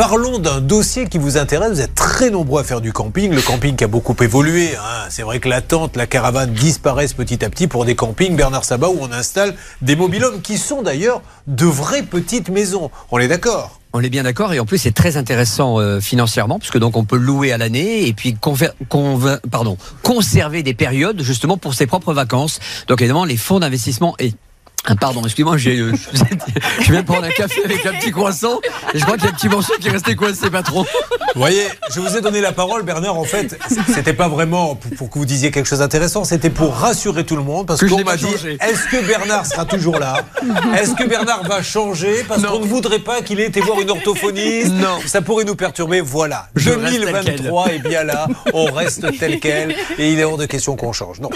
Parlons d'un dossier qui vous intéresse. Vous êtes très nombreux à faire du camping. Le camping qui a beaucoup évolué. hein. C'est vrai que la tente, la caravane disparaissent petit à petit pour des campings, Bernard Sabat, où on installe des mobilhomes qui sont d'ailleurs de vraies petites maisons. On est d'accord? On est bien d'accord et en plus c'est très intéressant euh, financièrement puisque donc on peut louer à l'année et puis conserver des périodes justement pour ses propres vacances. Donc évidemment les fonds d'investissement et ah, Pardon, excuse-moi, j'ai, euh, je viens de prendre un café avec un petit croissant et je crois qu'il y a un petit morceau qui est resté coincé, patron. Vous voyez, je vous ai donné la parole, Bernard. En fait, c'était pas vraiment pour, pour que vous disiez quelque chose d'intéressant, c'était pour rassurer tout le monde. Parce Que qu'on m'a dit est-ce que Bernard sera toujours là? Est-ce que Bernard va changer? Parce qu'on ne voudrait pas qu'il ait été voir une orthophoniste. Non. Ça pourrait nous perturber. Voilà. Je reste tel 2023 est bien là. On reste tel quel. Et il est hors de question qu'on change. Non.